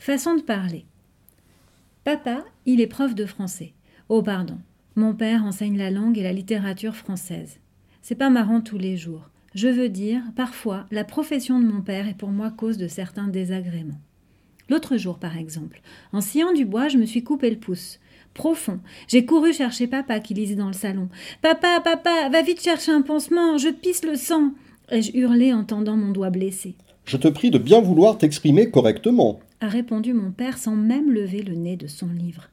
Façon de parler. Papa, il est prof de français. Oh, pardon. Mon père enseigne la langue et la littérature française. C'est pas marrant tous les jours. Je veux dire, parfois, la profession de mon père est pour moi cause de certains désagréments. L'autre jour, par exemple, en sciant du bois, je me suis coupé le pouce. Profond. J'ai couru chercher papa qui lisait dans le salon. Papa, papa, va vite chercher un pansement, je pisse le sang. Ai-je hurlé en tendant mon doigt blessé. Je te prie de bien vouloir t'exprimer correctement a répondu mon père sans même lever le nez de son livre.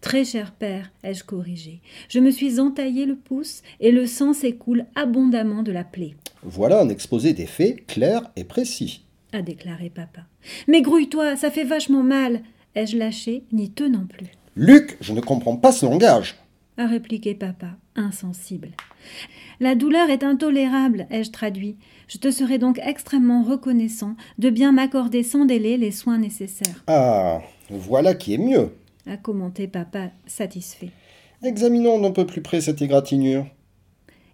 Très cher père, ai-je corrigé, je me suis entaillé le pouce et le sang s'écoule abondamment de la plaie. Voilà un exposé des faits clair et précis, a déclaré papa. Mais grouille-toi, ça fait vachement mal, ai-je lâché, n'y tenant plus. Luc, je ne comprends pas ce langage, a répliqué papa, insensible. La douleur est intolérable, ai-je traduit. Je te serai donc extrêmement reconnaissant de bien m'accorder sans délai les soins nécessaires. Ah, voilà qui est mieux, a commenté papa, satisfait. Examinons d'un peu plus près cette égratignure.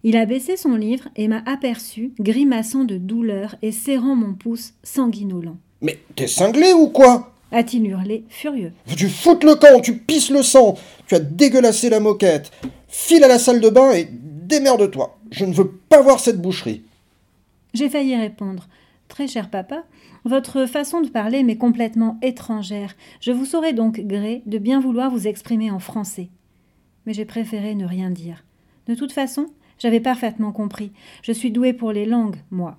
Il a baissé son livre et m'a aperçu, grimaçant de douleur et serrant mon pouce sanguinolent. Mais t'es cinglé ou quoi? A-t-il hurlé, furieux. Tu foutes le camp, tu pisses le sang, tu as dégueulassé la moquette. File à la salle de bain et démerde-toi. Je ne veux pas voir cette boucherie. J'ai failli répondre. Très cher papa, votre façon de parler m'est complètement étrangère. Je vous saurais donc gré de bien vouloir vous exprimer en français. Mais j'ai préféré ne rien dire. De toute façon, j'avais parfaitement compris. Je suis doué pour les langues, moi.